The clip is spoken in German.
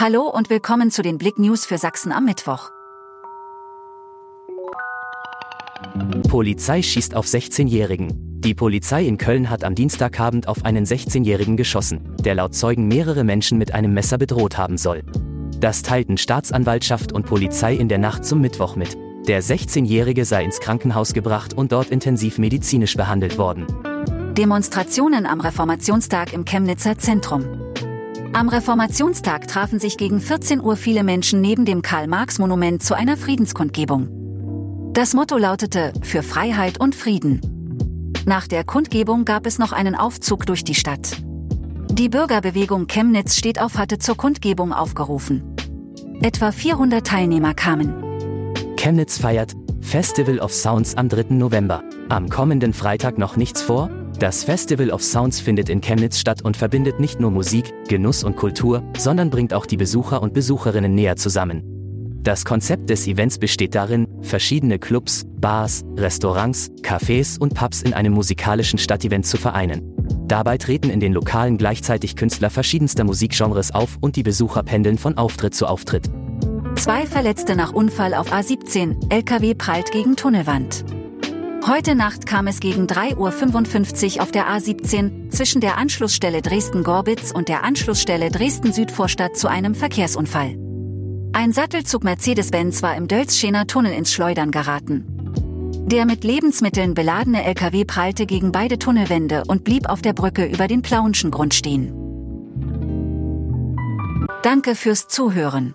Hallo und willkommen zu den Blick News für Sachsen am Mittwoch. Polizei schießt auf 16-Jährigen. Die Polizei in Köln hat am Dienstagabend auf einen 16-Jährigen geschossen, der laut Zeugen mehrere Menschen mit einem Messer bedroht haben soll. Das teilten Staatsanwaltschaft und Polizei in der Nacht zum Mittwoch mit. Der 16-Jährige sei ins Krankenhaus gebracht und dort intensiv medizinisch behandelt worden. Demonstrationen am Reformationstag im Chemnitzer Zentrum. Am Reformationstag trafen sich gegen 14 Uhr viele Menschen neben dem Karl-Marx-Monument zu einer Friedenskundgebung. Das Motto lautete Für Freiheit und Frieden. Nach der Kundgebung gab es noch einen Aufzug durch die Stadt. Die Bürgerbewegung Chemnitz steht auf hatte zur Kundgebung aufgerufen. Etwa 400 Teilnehmer kamen. Chemnitz feiert Festival of Sounds am 3. November. Am kommenden Freitag noch nichts vor? Das Festival of Sounds findet in Chemnitz statt und verbindet nicht nur Musik, Genuss und Kultur, sondern bringt auch die Besucher und Besucherinnen näher zusammen. Das Konzept des Events besteht darin, verschiedene Clubs, Bars, Restaurants, Cafés und Pubs in einem musikalischen Stadtevent zu vereinen. Dabei treten in den Lokalen gleichzeitig Künstler verschiedenster Musikgenres auf und die Besucher pendeln von Auftritt zu Auftritt. Zwei Verletzte nach Unfall auf A17, LKW prallt gegen Tunnelwand. Heute Nacht kam es gegen 3.55 Uhr auf der A17 zwischen der Anschlussstelle Dresden-Gorbitz und der Anschlussstelle Dresden-Südvorstadt zu einem Verkehrsunfall. Ein Sattelzug Mercedes-Benz war im Dölzschener Tunnel ins Schleudern geraten. Der mit Lebensmitteln beladene LKW prallte gegen beide Tunnelwände und blieb auf der Brücke über den Plauenschen Grund stehen. Danke fürs Zuhören.